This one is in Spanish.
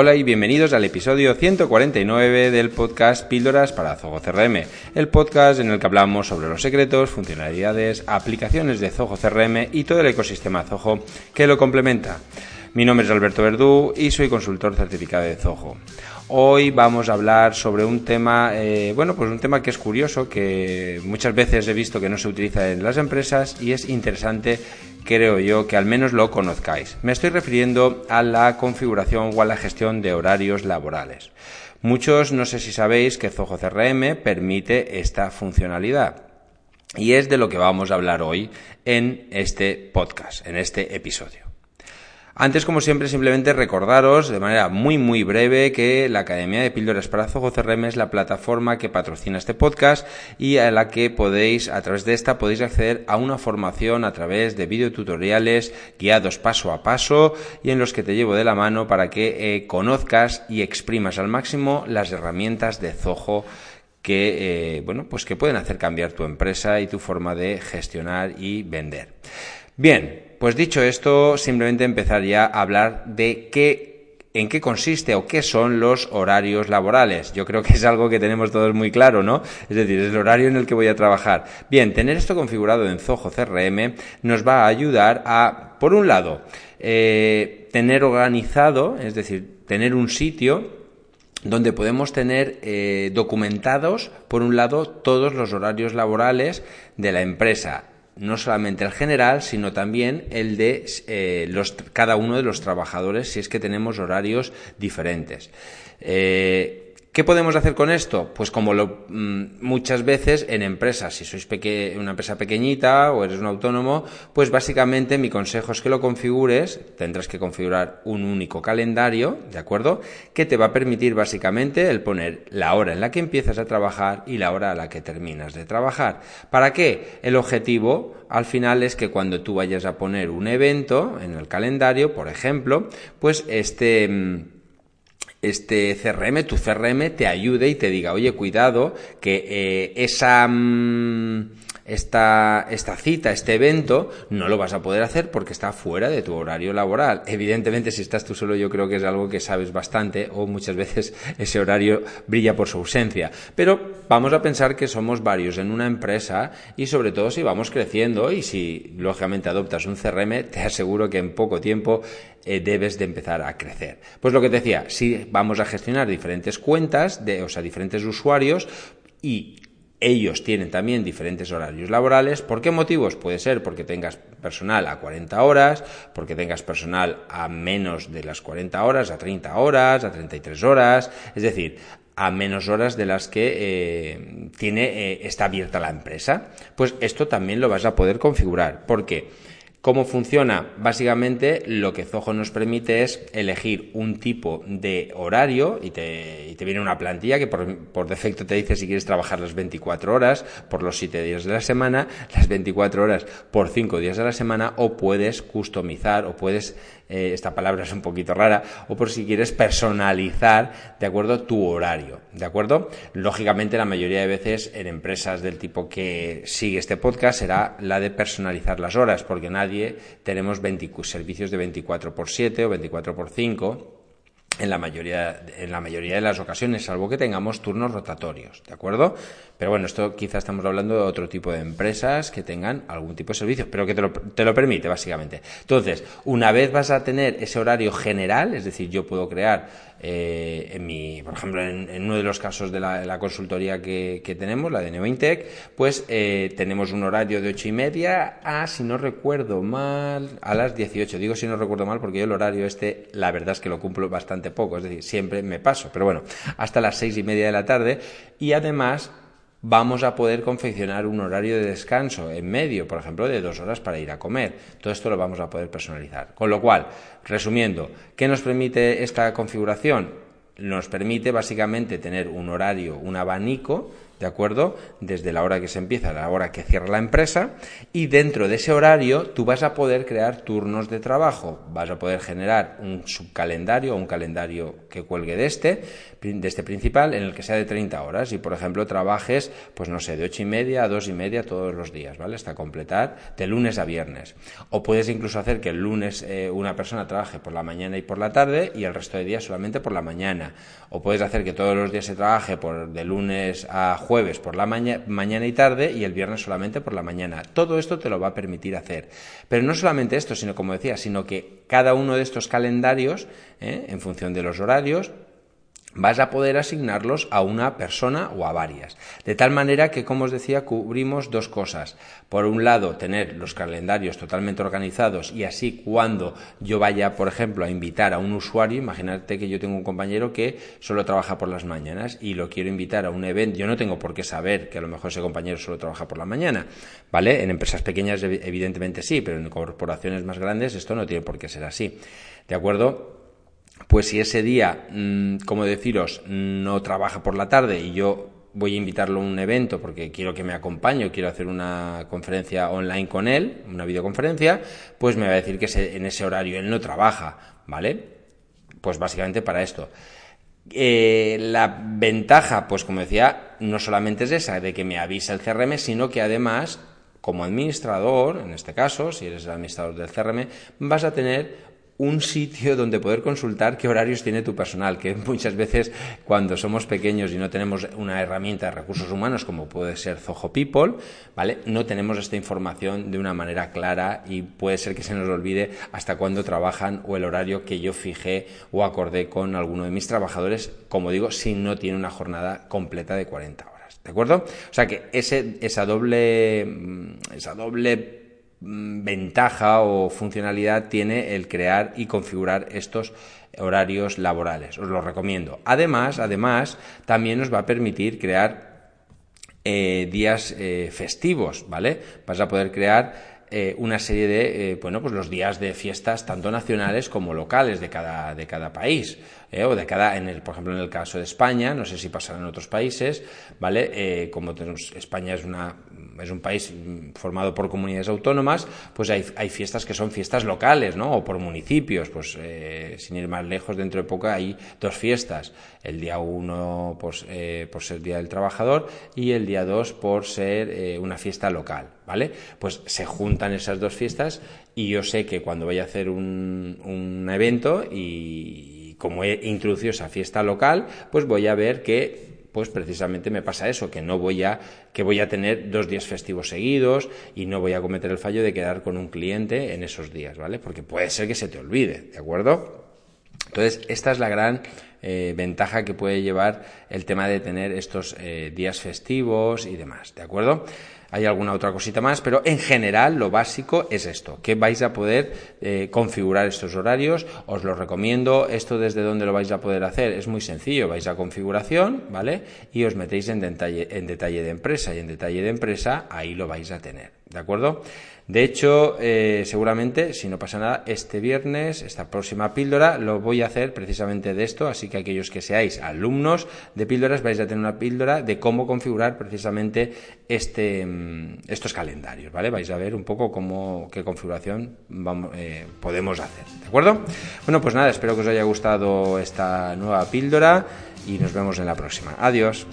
Hola y bienvenidos al episodio 149 del podcast Píldoras para Zoho CRM, el podcast en el que hablamos sobre los secretos, funcionalidades, aplicaciones de Zoho CRM y todo el ecosistema Zoho que lo complementa. Mi nombre es Alberto Verdú y soy consultor certificado de Zoho. Hoy vamos a hablar sobre un tema, eh, bueno, pues un tema que es curioso, que muchas veces he visto que no se utiliza en las empresas y es interesante creo yo que al menos lo conozcáis. Me estoy refiriendo a la configuración o a la gestión de horarios laborales. Muchos no sé si sabéis que Zoho CRM permite esta funcionalidad. Y es de lo que vamos a hablar hoy en este podcast, en este episodio. Antes, como siempre, simplemente recordaros de manera muy muy breve que la Academia de Píldoras para Zoho CRM es la plataforma que patrocina este podcast y a la que podéis, a través de esta, podéis acceder a una formación a través de videotutoriales guiados paso a paso y en los que te llevo de la mano para que eh, conozcas y exprimas al máximo las herramientas de Zoho que, eh, bueno, pues que pueden hacer cambiar tu empresa y tu forma de gestionar y vender. Bien, pues dicho esto, simplemente empezaría a hablar de qué, en qué consiste o qué son los horarios laborales. Yo creo que es algo que tenemos todos muy claro, ¿no? Es decir, es el horario en el que voy a trabajar. Bien, tener esto configurado en Zoho CRM nos va a ayudar a, por un lado, eh, tener organizado, es decir, tener un sitio donde podemos tener eh, documentados, por un lado, todos los horarios laborales de la empresa no solamente el general, sino también el de eh, los, cada uno de los trabajadores si es que tenemos horarios diferentes. Eh, ¿Qué podemos hacer con esto? Pues como lo, mm, muchas veces en empresas, si sois una empresa pequeñita o eres un autónomo, pues básicamente mi consejo es que lo configures, tendrás que configurar un único calendario, ¿de acuerdo? Que te va a permitir básicamente el poner la hora en la que empiezas a trabajar y la hora a la que terminas de trabajar. ¿Para qué? El objetivo al final es que cuando tú vayas a poner un evento en el calendario, por ejemplo, pues este mm, este CRM, tu CRM, te ayude y te diga, oye, cuidado, que eh, esa... Mm, esta, esta cita, este evento, no lo vas a poder hacer porque está fuera de tu horario laboral. Evidentemente, si estás tú solo, yo creo que es algo que sabes bastante o muchas veces ese horario brilla por su ausencia. Pero vamos a pensar que somos varios en una empresa y sobre todo si vamos creciendo y si lógicamente adoptas un CRM, te aseguro que en poco tiempo eh, debes de empezar a crecer. Pues lo que te decía, si vamos a gestionar diferentes cuentas, de, o sea, diferentes usuarios, y ellos tienen también diferentes horarios laborales. ¿Por qué motivos? Puede ser porque tengas personal a 40 horas, porque tengas personal a menos de las 40 horas, a 30 horas, a 33 horas, es decir, a menos horas de las que eh, tiene, eh, está abierta la empresa. Pues esto también lo vas a poder configurar. ¿Por qué? ¿Cómo funciona? Básicamente lo que Zoho nos permite es elegir un tipo de horario y te, viene una plantilla que por, defecto te dice si quieres trabajar las 24 horas por los 7 días de la semana, las 24 horas por 5 días de la semana o puedes customizar o puedes, eh, esta palabra es un poquito rara, o por si quieres personalizar de acuerdo tu horario, ¿de acuerdo? Lógicamente la mayoría de veces en empresas del tipo que sigue este podcast será la de personalizar las horas porque nadie tenemos servicios de 24 por 7 o 24 por 5 en la mayoría en la mayoría de las ocasiones, salvo que tengamos turnos rotatorios, ¿de acuerdo? Pero bueno, esto quizás estamos hablando de otro tipo de empresas que tengan algún tipo de servicios, pero que te lo, te lo permite, básicamente. Entonces, una vez vas a tener ese horario general, es decir, yo puedo crear eh, en mi, por ejemplo, en, uno de los casos de la, consultoría que, tenemos, la de Neointech, pues eh, tenemos un horario de ocho y media a, si no recuerdo mal, a las 18. Digo si no recuerdo mal porque yo el horario este, la verdad es que lo cumplo bastante poco, es decir, siempre me paso, pero bueno, hasta las seis y media de la tarde y además vamos a poder confeccionar un horario de descanso en medio, por ejemplo, de dos horas para ir a comer. Todo esto lo vamos a poder personalizar. Con lo cual, resumiendo, ¿qué nos permite esta configuración? Nos permite básicamente tener un horario, un abanico ¿de acuerdo? Desde la hora que se empieza a la hora que cierra la empresa y dentro de ese horario tú vas a poder crear turnos de trabajo, vas a poder generar un subcalendario o un calendario que cuelgue de este, de este principal en el que sea de 30 horas y por ejemplo trabajes pues no sé, de 8 y media a 2 y media todos los días, ¿vale? Hasta completar de lunes a viernes. O puedes incluso hacer que el lunes eh, una persona trabaje por la mañana y por la tarde y el resto de días solamente por la mañana. O puedes hacer que todos los días se trabaje por de lunes a jueves por la mañana y tarde y el viernes solamente por la mañana. Todo esto te lo va a permitir hacer. Pero no solamente esto, sino como decía, sino que cada uno de estos calendarios, ¿eh? en función de los horarios, vas a poder asignarlos a una persona o a varias. De tal manera que, como os decía, cubrimos dos cosas. Por un lado, tener los calendarios totalmente organizados y así cuando yo vaya, por ejemplo, a invitar a un usuario, imagínate que yo tengo un compañero que solo trabaja por las mañanas y lo quiero invitar a un evento, yo no tengo por qué saber que a lo mejor ese compañero solo trabaja por la mañana, ¿vale? En empresas pequeñas evidentemente sí, pero en corporaciones más grandes esto no tiene por qué ser así. ¿De acuerdo? Pues si ese día, mm, como deciros, no trabaja por la tarde y yo voy a invitarlo a un evento porque quiero que me acompañe quiero hacer una conferencia online con él, una videoconferencia, pues me va a decir que en ese horario él no trabaja, ¿vale? Pues básicamente para esto. Eh, la ventaja, pues como decía, no solamente es esa, de que me avisa el CRM, sino que además, como administrador, en este caso, si eres el administrador del CRM, vas a tener un sitio donde poder consultar qué horarios tiene tu personal, que muchas veces cuando somos pequeños y no tenemos una herramienta de recursos humanos como puede ser Zoho People, ¿vale? No tenemos esta información de una manera clara y puede ser que se nos olvide hasta cuándo trabajan o el horario que yo fijé o acordé con alguno de mis trabajadores, como digo, si no tiene una jornada completa de 40 horas, ¿de acuerdo? O sea que ese, esa doble, mm, esa doble ventaja o funcionalidad tiene el crear y configurar estos horarios laborales. Os lo recomiendo. Además, además, también nos va a permitir crear eh, días eh, festivos, ¿vale? Vas a poder crear eh, una serie de, bueno, pues los días de fiestas tanto nacionales como locales de cada, de cada país. o de cada, por ejemplo, en el caso de España, no sé si pasará en otros países, ¿vale? como tenemos, España es una es un país formado por comunidades autónomas, pues hay, fiestas que son fiestas locales, ¿no? O por municipios, pues eh, sin ir más lejos, dentro de poco hay dos fiestas. El día uno pues, eh, por ser Día del Trabajador y el día dos por ser eh, una fiesta local, ¿vale? Pues se juntan esas dos fiestas y yo sé que cuando voy a hacer un, un evento y como he introducido esa fiesta local, pues voy a ver que pues precisamente me pasa eso, que no voy a, que voy a tener dos días festivos seguidos y no voy a cometer el fallo de quedar con un cliente en esos días, ¿vale? Porque puede ser que se te olvide, ¿de acuerdo? Entonces, esta es la gran eh, ventaja que puede llevar el tema de tener estos eh, días festivos y demás, ¿de acuerdo? Hay alguna otra cosita más, pero en general lo básico es esto, que vais a poder eh, configurar estos horarios, os lo recomiendo, esto desde dónde lo vais a poder hacer, es muy sencillo, vais a configuración, ¿vale? Y os metéis en detalle, en detalle de empresa y en detalle de empresa ahí lo vais a tener, ¿de acuerdo? De hecho, eh, seguramente, si no pasa nada, este viernes, esta próxima píldora, lo voy a hacer precisamente de esto, así que aquellos que seáis alumnos de píldoras vais a tener una píldora de cómo configurar precisamente este, mm, estos calendarios, ¿vale? Vais a ver un poco cómo, qué configuración vamos, eh, podemos hacer, ¿de acuerdo? Bueno, pues nada, espero que os haya gustado esta nueva píldora y nos vemos en la próxima. Adiós.